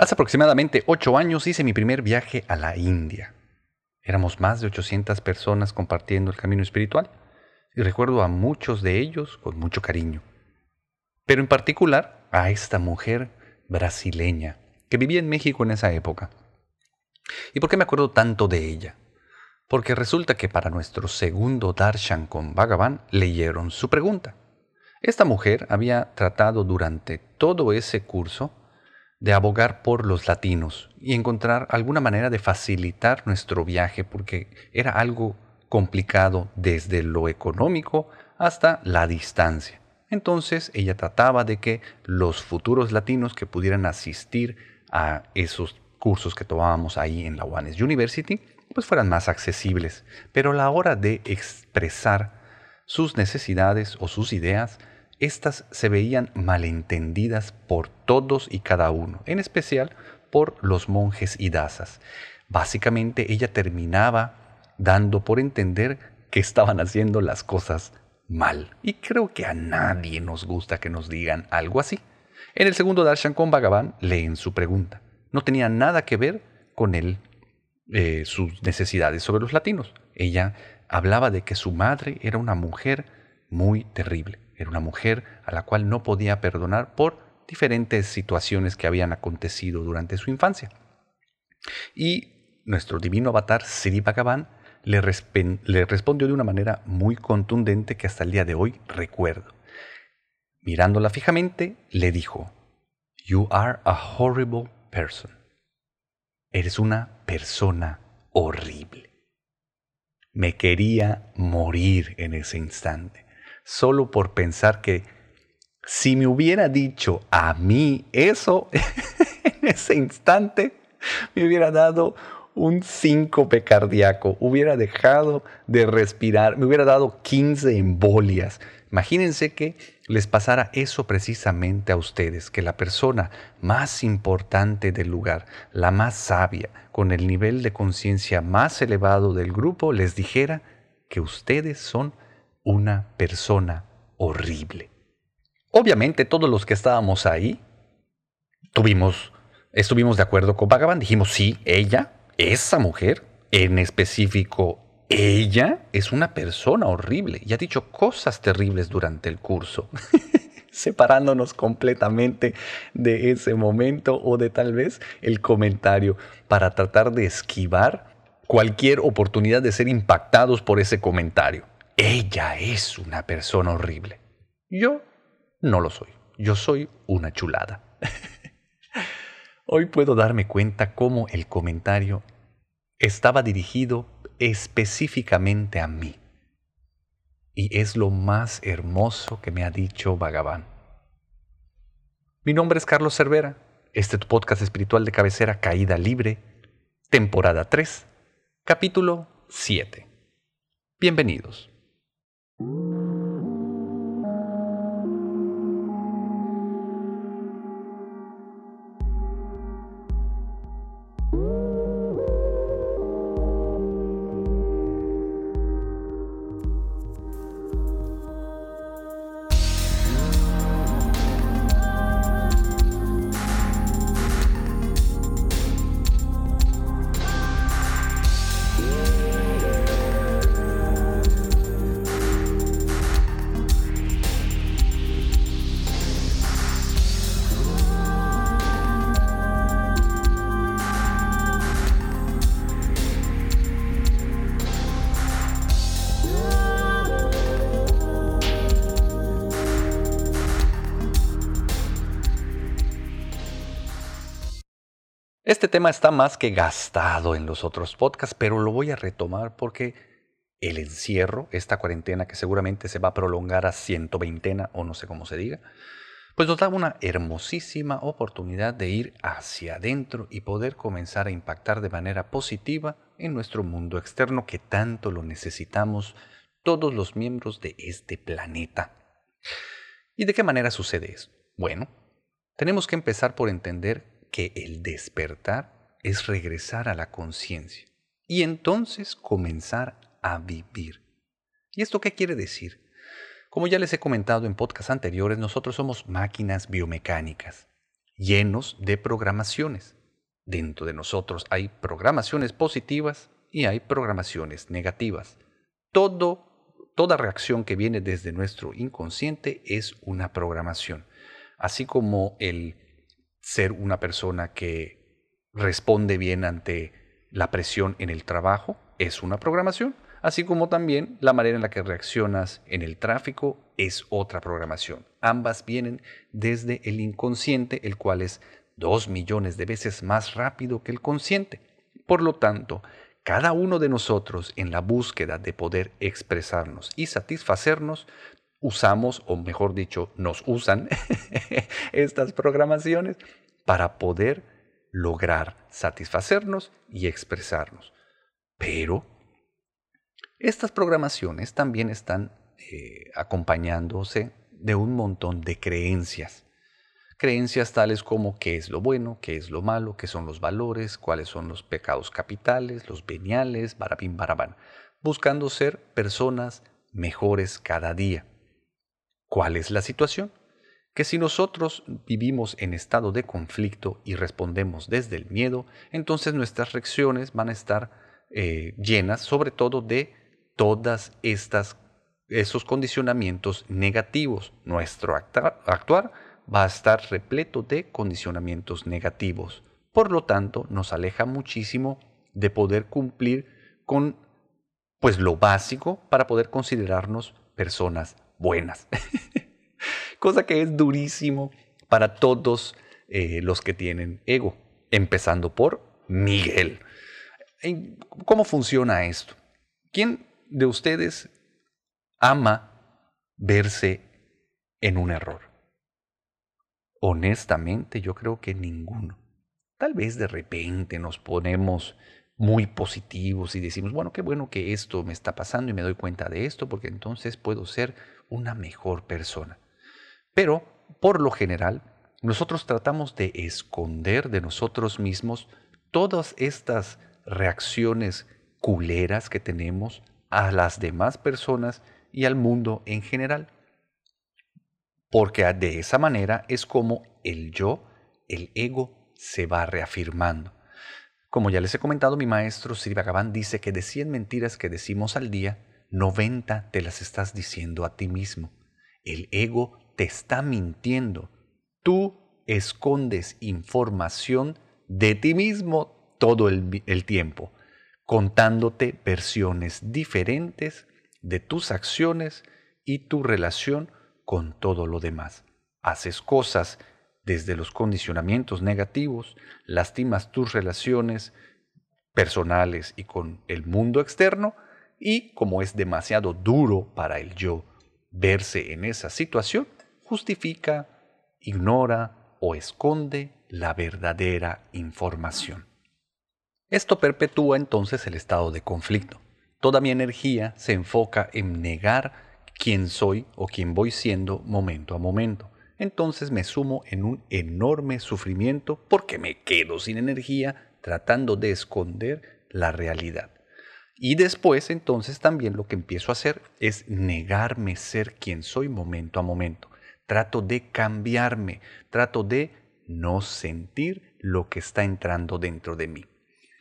Hace aproximadamente ocho años hice mi primer viaje a la India. Éramos más de 800 personas compartiendo el camino espiritual y recuerdo a muchos de ellos con mucho cariño. Pero en particular a esta mujer brasileña que vivía en México en esa época. ¿Y por qué me acuerdo tanto de ella? Porque resulta que para nuestro segundo Darshan con Bhagavan leyeron su pregunta. Esta mujer había tratado durante todo ese curso de abogar por los latinos y encontrar alguna manera de facilitar nuestro viaje porque era algo complicado desde lo económico hasta la distancia. Entonces ella trataba de que los futuros latinos que pudieran asistir a esos cursos que tomábamos ahí en la Oanes University, pues fueran más accesibles. Pero a la hora de expresar sus necesidades o sus ideas, estas se veían malentendidas por todos y cada uno, en especial por los monjes y dasas. Básicamente ella terminaba dando por entender que estaban haciendo las cosas mal. Y creo que a nadie nos gusta que nos digan algo así. En el segundo Darshan con Bhagavan leen su pregunta. No tenía nada que ver con él, eh, sus necesidades sobre los latinos. Ella hablaba de que su madre era una mujer muy terrible era una mujer a la cual no podía perdonar por diferentes situaciones que habían acontecido durante su infancia. Y nuestro divino avatar Sri Bhagavan le, le respondió de una manera muy contundente que hasta el día de hoy recuerdo. Mirándola fijamente, le dijo, You are a horrible person. Eres una persona horrible. Me quería morir en ese instante solo por pensar que si me hubiera dicho a mí eso en ese instante, me hubiera dado un síncope cardíaco, hubiera dejado de respirar, me hubiera dado 15 embolias. Imagínense que les pasara eso precisamente a ustedes, que la persona más importante del lugar, la más sabia, con el nivel de conciencia más elevado del grupo, les dijera que ustedes son una persona horrible. Obviamente todos los que estábamos ahí tuvimos, estuvimos de acuerdo con Bhagavan, dijimos sí, ella, esa mujer, en específico ella es una persona horrible y ha dicho cosas terribles durante el curso, separándonos completamente de ese momento o de tal vez el comentario para tratar de esquivar cualquier oportunidad de ser impactados por ese comentario. Ella es una persona horrible. Yo no lo soy. Yo soy una chulada. Hoy puedo darme cuenta cómo el comentario estaba dirigido específicamente a mí. Y es lo más hermoso que me ha dicho Bhagavan. Mi nombre es Carlos Cervera. Este es tu podcast espiritual de cabecera Caída Libre, temporada 3, capítulo 7. Bienvenidos. Ooh. Este tema está más que gastado en los otros podcasts, pero lo voy a retomar porque el encierro, esta cuarentena que seguramente se va a prolongar a ciento veintena o no sé cómo se diga, pues nos da una hermosísima oportunidad de ir hacia adentro y poder comenzar a impactar de manera positiva en nuestro mundo externo que tanto lo necesitamos todos los miembros de este planeta. ¿Y de qué manera sucede eso? Bueno, tenemos que empezar por entender que el despertar es regresar a la conciencia y entonces comenzar a vivir. ¿Y esto qué quiere decir? Como ya les he comentado en podcasts anteriores, nosotros somos máquinas biomecánicas llenos de programaciones. Dentro de nosotros hay programaciones positivas y hay programaciones negativas. Todo, toda reacción que viene desde nuestro inconsciente es una programación. Así como el ser una persona que responde bien ante la presión en el trabajo es una programación, así como también la manera en la que reaccionas en el tráfico es otra programación. Ambas vienen desde el inconsciente, el cual es dos millones de veces más rápido que el consciente. Por lo tanto, cada uno de nosotros en la búsqueda de poder expresarnos y satisfacernos, usamos, o mejor dicho, nos usan estas programaciones para poder lograr satisfacernos y expresarnos. Pero estas programaciones también están eh, acompañándose de un montón de creencias. Creencias tales como qué es lo bueno, qué es lo malo, qué son los valores, cuáles son los pecados capitales, los veniales, barabín barabán, buscando ser personas mejores cada día. ¿Cuál es la situación? Que si nosotros vivimos en estado de conflicto y respondemos desde el miedo, entonces nuestras reacciones van a estar eh, llenas sobre todo de todas estas esos condicionamientos negativos. Nuestro actuar va a estar repleto de condicionamientos negativos. Por lo tanto, nos aleja muchísimo de poder cumplir con pues lo básico para poder considerarnos personas buenas. Cosa que es durísimo para todos eh, los que tienen ego, empezando por Miguel. ¿Cómo funciona esto? ¿Quién de ustedes ama verse en un error? Honestamente, yo creo que ninguno. Tal vez de repente nos ponemos muy positivos y decimos, bueno, qué bueno que esto me está pasando y me doy cuenta de esto porque entonces puedo ser una mejor persona. Pero, por lo general, nosotros tratamos de esconder de nosotros mismos todas estas reacciones culeras que tenemos a las demás personas y al mundo en general. Porque de esa manera es como el yo, el ego, se va reafirmando. Como ya les he comentado, mi maestro Sri Bhagavan dice que de 100 mentiras que decimos al día, 90 te las estás diciendo a ti mismo. El ego te está mintiendo. Tú escondes información de ti mismo todo el, tiempo contándote versiones diferentes de tus acciones y tu relación con todo lo demás. Haces cosas desde los condicionamientos negativos, lastimas tus relaciones personales y con el mundo externo, y como es demasiado duro para el yo verse en esa situación, justifica, ignora o esconde la verdadera información. Esto perpetúa entonces el estado de conflicto. Toda mi energía se enfoca en negar quién soy o quién voy siendo momento a momento. Entonces me sumo en un enorme sufrimiento porque me quedo sin energía tratando de esconder la realidad. Y después entonces también lo que empiezo a hacer es negarme ser quien soy momento a momento. Trato de cambiarme, trato de no sentir lo que está entrando dentro de mí.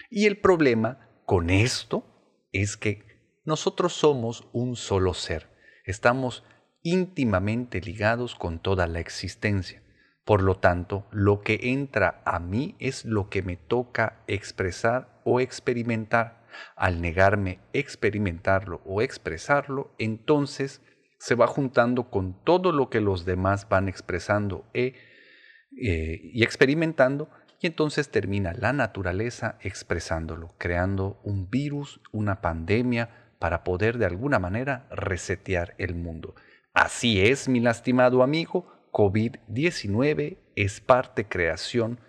Y el problema con esto es que nosotros somos un solo ser. Estamos íntimamente ligados con toda la existencia. Por lo tanto, lo que entra a mí es lo que me toca expresar o experimentar. Al negarme experimentarlo o expresarlo, entonces se va juntando con todo lo que los demás van expresando e, eh, y experimentando y entonces termina la naturaleza expresándolo, creando un virus, una pandemia, para poder de alguna manera resetear el mundo. Así es, mi lastimado amigo, COVID-19 es parte creación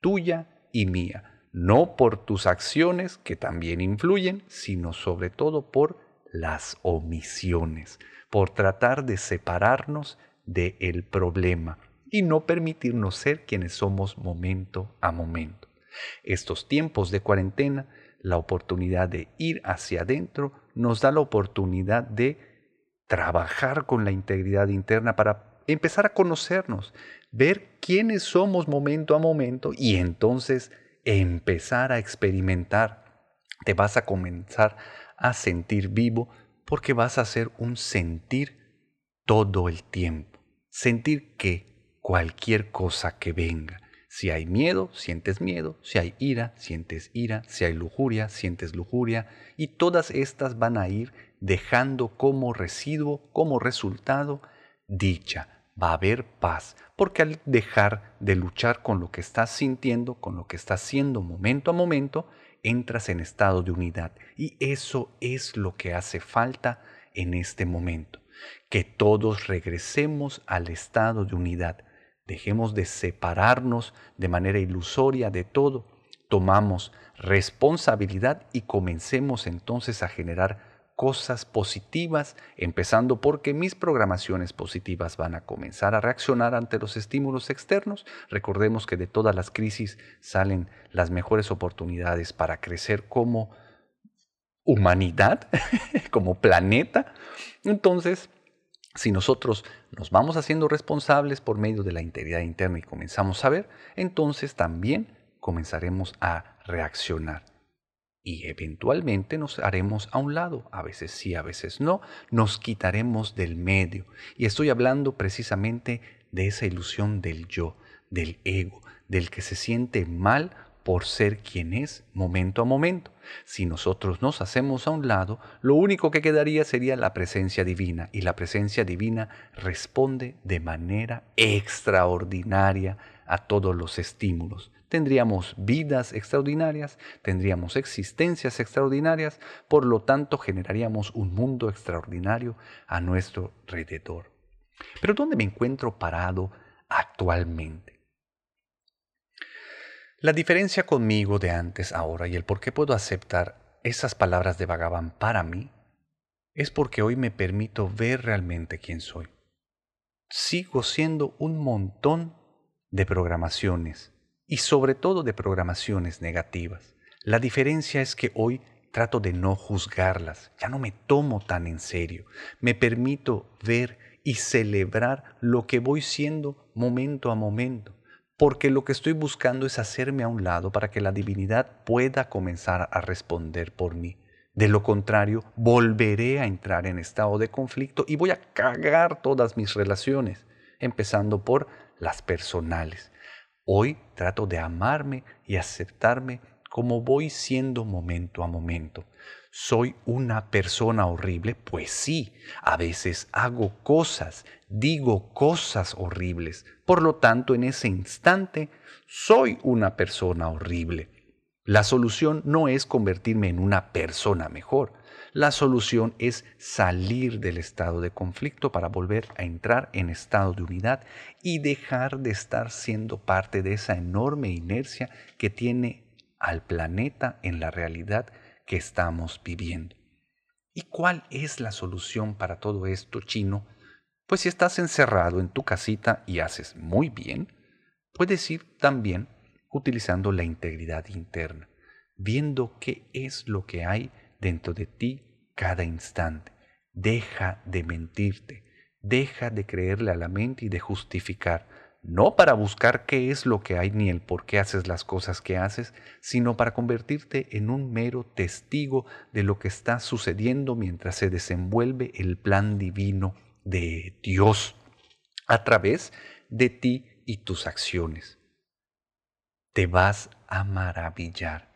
tuya y mía, no por tus acciones que también influyen, sino sobre todo por las omisiones, por tratar de separarnos del problema y no permitirnos ser quienes somos momento a momento. Estos tiempos de cuarentena, la oportunidad de ir hacia adentro, nos da la oportunidad de trabajar con la integridad interna para empezar a conocernos, ver quiénes somos momento a momento y entonces empezar a experimentar. Te vas a comenzar a sentir vivo porque vas a hacer un sentir todo el tiempo. Sentir que cualquier cosa que venga, si hay miedo, sientes miedo, si hay ira, sientes ira, si hay lujuria, sientes lujuria, y todas estas van a ir dejando como residuo, como resultado, dicha. Va a haber paz, porque al dejar de luchar con lo que estás sintiendo, con lo que estás haciendo momento a momento, entras en estado de unidad. Y eso es lo que hace falta en este momento, que todos regresemos al estado de unidad. Dejemos de separarnos de manera ilusoria de todo, tomamos responsabilidad y comencemos entonces a generar cosas positivas, empezando porque mis programaciones positivas van a comenzar a reaccionar ante los estímulos externos. Recordemos que de todas las crisis salen las mejores oportunidades para crecer como humanidad, como planeta. Entonces, si nosotros nos vamos haciendo responsables por medio de la integridad interna y comenzamos a ver, entonces también comenzaremos a reaccionar y eventualmente nos haremos a un lado, a veces sí, a veces no, nos quitaremos del medio. Y estoy hablando precisamente de esa ilusión del yo, del ego, del que se siente mal por ser quien es momento a momento. Si nosotros nos hacemos a un lado, lo único que quedaría sería la presencia divina y la presencia divina responde de manera extraordinaria a todos los estímulos tendríamos vidas extraordinarias, tendríamos existencias extraordinarias, por lo tanto generaríamos un mundo extraordinario a nuestro alrededor. Pero ¿dónde me encuentro parado actualmente? La diferencia conmigo de antes, ahora y el por qué puedo aceptar esas palabras de Bhagavan para mí es porque hoy me permito ver realmente quién soy. Sigo siendo un montón de programaciones, y sobre todo de programaciones negativas. La diferencia es que hoy trato de no juzgarlas, ya no me tomo tan en serio, me permito ver y celebrar lo que voy siendo momento a momento, porque lo que estoy buscando es hacerme a un lado para que la divinidad pueda comenzar a responder por mí. De lo contrario, volveré a entrar en estado de conflicto y voy a cagar todas mis relaciones, empezando por las personales. Hoy trato de amarme y aceptarme como voy siendo momento a momento. ¿Soy una persona horrible? Pues sí, a veces hago cosas, digo cosas horribles. Por lo tanto, en ese instante, soy una persona horrible. La solución no es convertirme en una persona mejor. La solución es salir del estado de conflicto para volver a entrar en estado de unidad y dejar de estar siendo parte de esa enorme inercia que tiene al planeta en la realidad que estamos viviendo. ¿Y cuál es la solución para todo esto, chino? Pues si estás encerrado en tu casita y haces muy bien, puedes ir también utilizando la integridad interna, viendo qué es lo que hay dentro de ti cada instante. Deja de mentirte, deja de creerle a la mente y de justificar, no para buscar qué es lo que hay ni el por qué haces las cosas que haces, sino para convertirte en un mero testigo de lo que está sucediendo mientras se desenvuelve el plan divino de Dios a través de ti y tus acciones. Te vas a maravillar.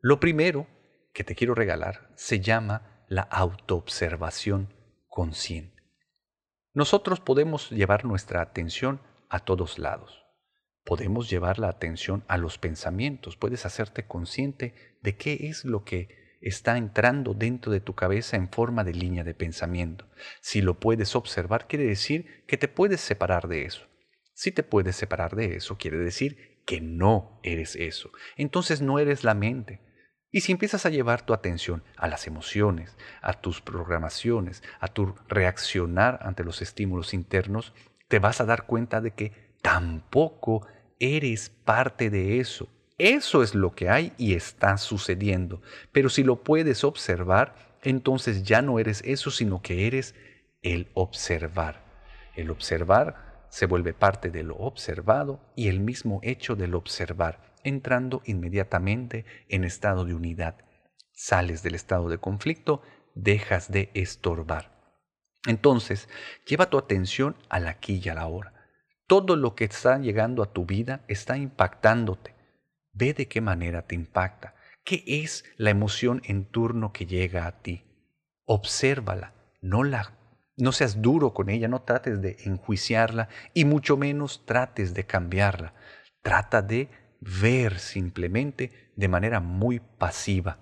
Lo primero que te quiero regalar se llama la autoobservación consciente. Nosotros podemos llevar nuestra atención a todos lados. Podemos llevar la atención a los pensamientos. Puedes hacerte consciente de qué es lo que está entrando dentro de tu cabeza en forma de línea de pensamiento. Si lo puedes observar, quiere decir que te puedes separar de eso. Si te puedes separar de eso, quiere decir que no eres eso. Entonces no eres la mente, y si empiezas a llevar tu atención a las emociones, a tus programaciones, a tu reaccionar ante los estímulos internos, te vas a dar cuenta de que tampoco eres parte de eso. Eso es lo que hay y está sucediendo. Pero si lo puedes observar, entonces ya no eres eso, sino que eres el observar. El observar se vuelve parte de lo observado y el mismo hecho del observar, entrando inmediatamente en estado de unidad. Sales del estado de conflicto, dejas de estorbar. Entonces, lleva tu atención al aquí y a la hora. Todo lo que está llegando a tu vida está impactándote. Ve de qué manera te impacta. ¿Qué es la emoción en turno que llega a ti? Obsérvala, no la no seas duro con ella, no trates de enjuiciarla y mucho menos trates de cambiarla. Trata de ver simplemente de manera muy pasiva.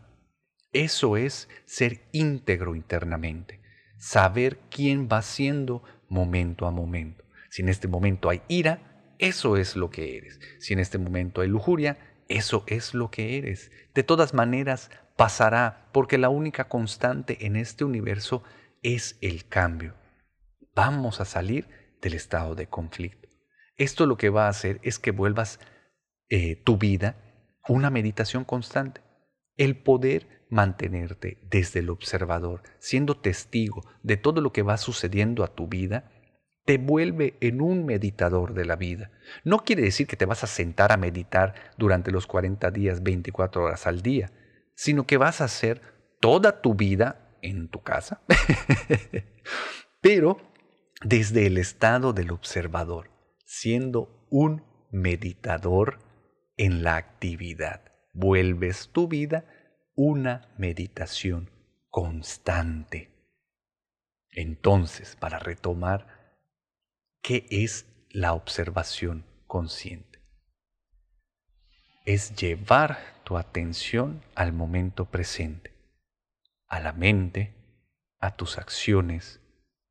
Eso es ser íntegro internamente, saber quién va siendo momento a momento. Si en este momento hay ira, eso es lo que eres. Si en este momento hay lujuria, eso es lo que eres. De todas maneras, pasará, porque la única constante en este universo es el cambio. Vamos a salir del estado de conflicto. Esto lo que va a hacer es que vuelvas eh, tu vida una meditación constante. El poder mantenerte desde el observador, siendo testigo de todo lo que va sucediendo a tu vida, te vuelve en un meditador de la vida. No quiere decir que te vas a sentar a meditar durante los 40 días, 24 horas al día, sino que vas a hacer toda tu vida en tu casa, pero desde el estado del observador, siendo un meditador en la actividad. Vuelves tu vida una meditación constante. Entonces, para retomar ¿Qué es la observación consciente? Es llevar tu atención al momento presente, a la mente, a tus acciones,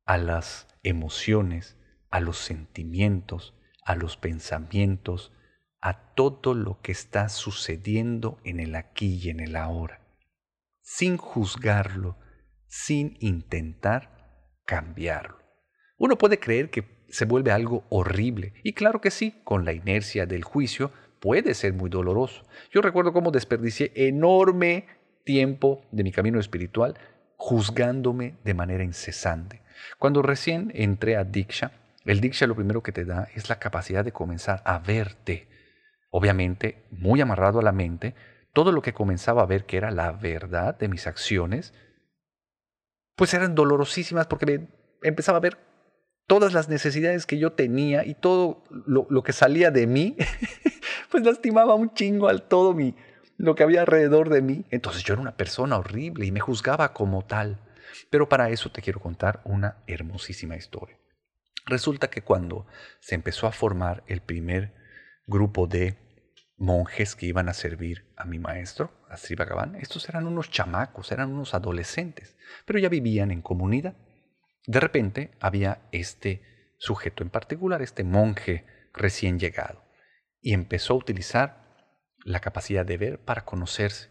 a las emociones, a los sentimientos, a los pensamientos, a todo lo que está sucediendo en el aquí y en el ahora, sin juzgarlo, sin intentar cambiarlo. Uno puede creer que se vuelve algo horrible. Y claro que sí, con la inercia del juicio puede ser muy doloroso. Yo recuerdo cómo desperdicié enorme tiempo de mi camino espiritual juzgándome de manera incesante. Cuando recién entré a Diksha, el Diksha lo primero que te da es la capacidad de comenzar a verte. Obviamente, muy amarrado a la mente, todo lo que comenzaba a ver que era la verdad de mis acciones, pues eran dolorosísimas porque me empezaba a ver todas las necesidades que yo tenía y todo lo, que salía de mí, pues lastimaba un chingo al todo mi, lo que había alrededor de mí. Entonces yo era una persona horrible y me juzgaba como tal. Pero para eso te quiero contar una hermosísima historia. Resulta que cuando se empezó a formar el primer grupo de monjes que iban a servir a mi maestro, a Sri Bhagavan, estos eran unos chamacos, eran unos adolescentes, pero ya vivían en comunidad. De repente había este sujeto en particular, este monje recién llegado, y empezó a utilizar la capacidad de ver para conocerse.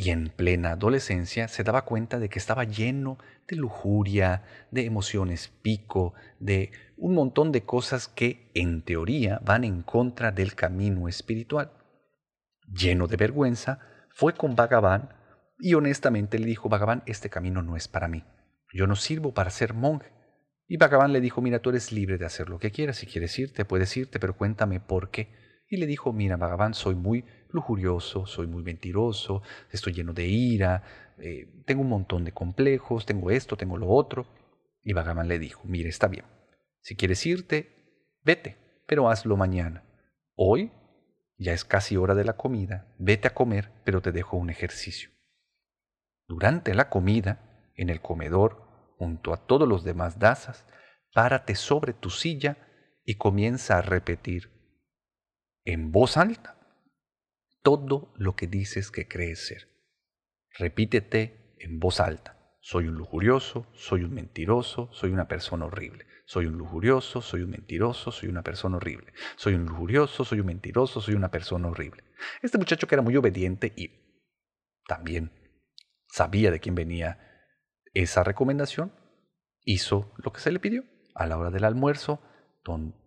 Y en plena adolescencia se daba cuenta de que estaba lleno de lujuria, de emociones pico, de un montón de cosas que en teoría van en contra del camino espiritual. Lleno de vergüenza, fue con Bhagavan y honestamente le dijo, Bhagavan, este camino no es para mí. Yo no sirvo para ser monje. Y Bhagavan le dijo, mira, tú eres libre de hacer lo que quieras. Si quieres irte, puedes irte, pero cuéntame por qué. Y le dijo, mira, Bhagavan, soy muy lujurioso, soy muy mentiroso, estoy lleno de ira, eh, tengo un montón de complejos, tengo esto, tengo lo otro. Y Bhagavan le dijo, mire, está bien. Si quieres irte, vete, pero hazlo mañana. Hoy ya es casi hora de la comida, vete a comer, pero te dejo un ejercicio. Durante la comida, en el comedor, junto a todos los demás dasas, párate sobre tu silla y comienza a repetir en voz alta todo lo que dices que crees ser. Repítete en voz alta. Soy un lujurioso, soy un mentiroso, soy una persona horrible. Soy un lujurioso, soy un mentiroso, soy una persona horrible. Soy un lujurioso, soy un mentiroso, soy una persona horrible. Este muchacho que era muy obediente y también sabía de quién venía esa recomendación, hizo lo que se le pidió. A la hora del almuerzo,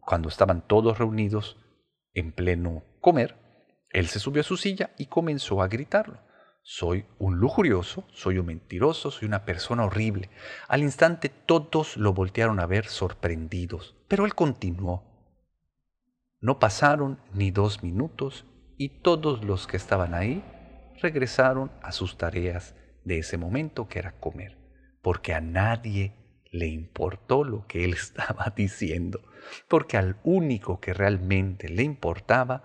cuando estaban todos reunidos en pleno comer, él se subió a su silla y comenzó a gritarlo. soy un lujurioso, soy un mentiroso, soy una persona horrible. Al instante todos lo voltearon a ver sorprendidos, pero él continuó. No pasaron ni dos minutos y todos los que estaban ahí regresaron a sus tareas de ese momento que era comer, porque a nadie le importó lo que él estaba diciendo, porque al único que realmente le importaba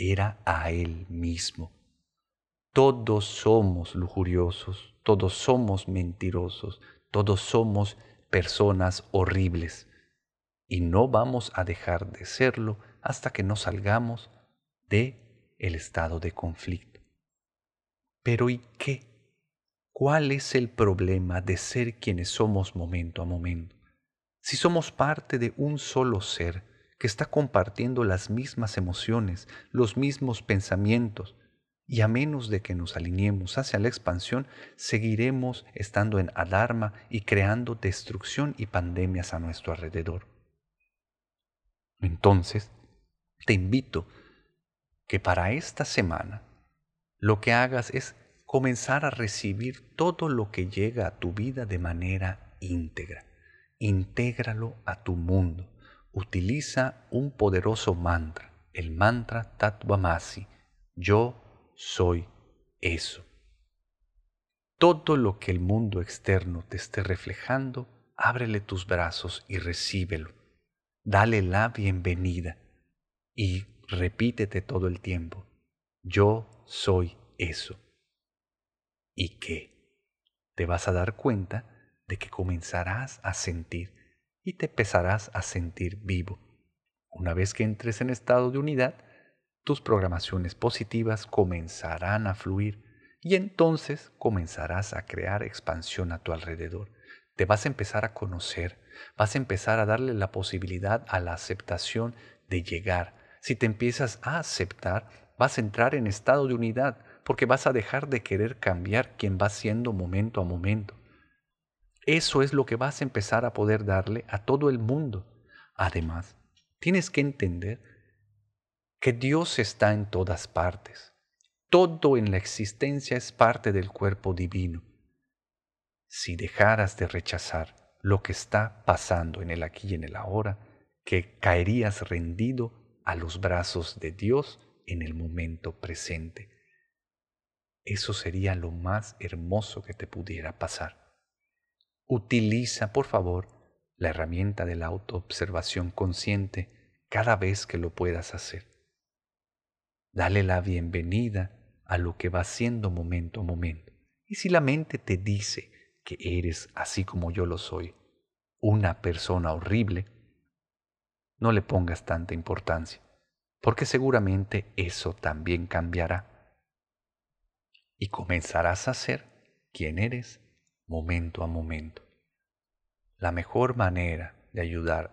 era a él mismo. Todos somos lujuriosos, todos somos mentirosos, todos somos personas horribles. Y no vamos a dejar de serlo hasta que no salgamos de el estado de conflicto. Pero ¿y qué? ¿Cuál es el problema de ser quienes somos momento a momento? Si somos parte de un solo ser que está compartiendo las mismas emociones, los mismos pensamientos, y a menos de que nos alineemos hacia la expansión, seguiremos estando en alarma y creando destrucción y pandemias a nuestro alrededor. Entonces, te invito que para esta semana lo que hagas es comenzar a recibir todo lo que llega a tu vida de manera íntegra. Intégralo a tu mundo. Utiliza un poderoso mantra, el mantra Tatvamasi. Yo soy eso. Todo lo que el mundo externo te esté reflejando, ábrele tus brazos y recíbelo. Dale la bienvenida y repítete todo el tiempo. Yo soy eso. ¿Y qué? Te vas a dar cuenta de que comenzarás a sentir y te empezarás a sentir vivo. Una vez que entres en estado de unidad, tus programaciones positivas comenzarán a fluir y entonces comenzarás a crear expansión a tu alrededor. Te vas a empezar a conocer, vas a empezar a darle la posibilidad a la aceptación de llegar. Si te empiezas a aceptar, vas a entrar en estado de unidad porque vas a dejar de querer cambiar quien va siendo momento a momento. Eso es lo que vas a empezar a poder darle a todo el mundo. Además, tienes que entender que Dios está en todas partes. Todo en la existencia es parte del cuerpo divino. Si dejaras de rechazar lo que está pasando en el aquí y en el ahora, que caerías rendido a los brazos de Dios en el momento presente. Eso sería lo más hermoso que te pudiera pasar. Utiliza, por favor, la herramienta de la autoobservación consciente cada vez que lo puedas hacer. Dale la bienvenida a lo que va siendo momento a momento. Y si la mente te dice que eres así como yo lo soy, una persona horrible, no le pongas tanta importancia, porque seguramente eso también cambiará. Y comenzarás a ser quien eres momento a momento. La mejor manera de ayudar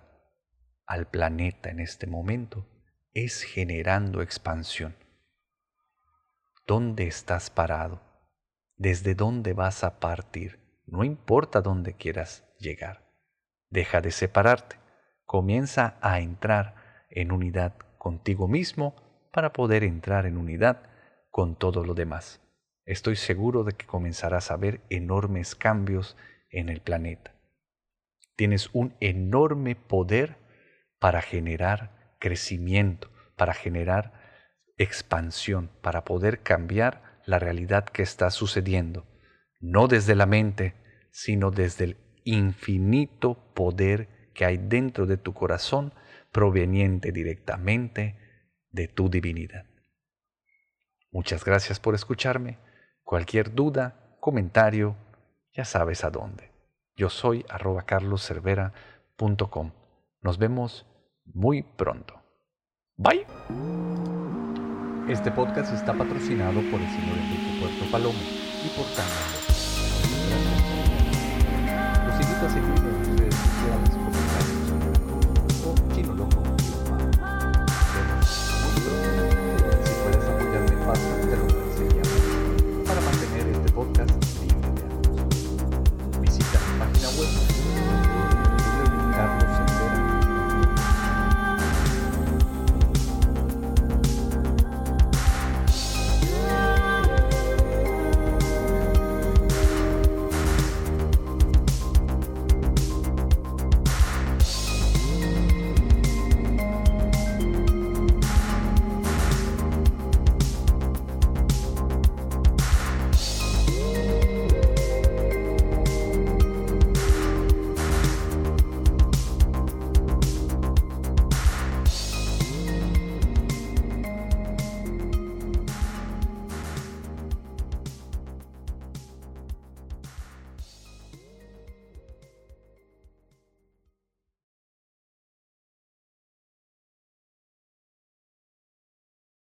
al planeta en este momento es generando expansión. ¿Dónde estás parado? ¿Desde dónde vas a partir? No importa dónde quieras llegar. Deja de separarte. Comienza a entrar en unidad contigo mismo para poder entrar en unidad con todo lo demás. Estoy seguro de que comenzarás a ver enormes cambios en el planeta. Tienes un enorme poder para generar crecimiento, para generar expansión, para poder cambiar la realidad que está sucediendo, no desde la mente, sino desde el infinito poder que hay dentro de tu corazón proveniente directamente de tu divinidad. Muchas gracias por escucharme. Cualquier duda, comentario, ya sabes a dónde. Yo soy arroba carloscervera.com. Nos vemos muy pronto. Bye. Este podcast está patrocinado por el señor Enrique Puerto Palomo y por Canal. Los invito a redes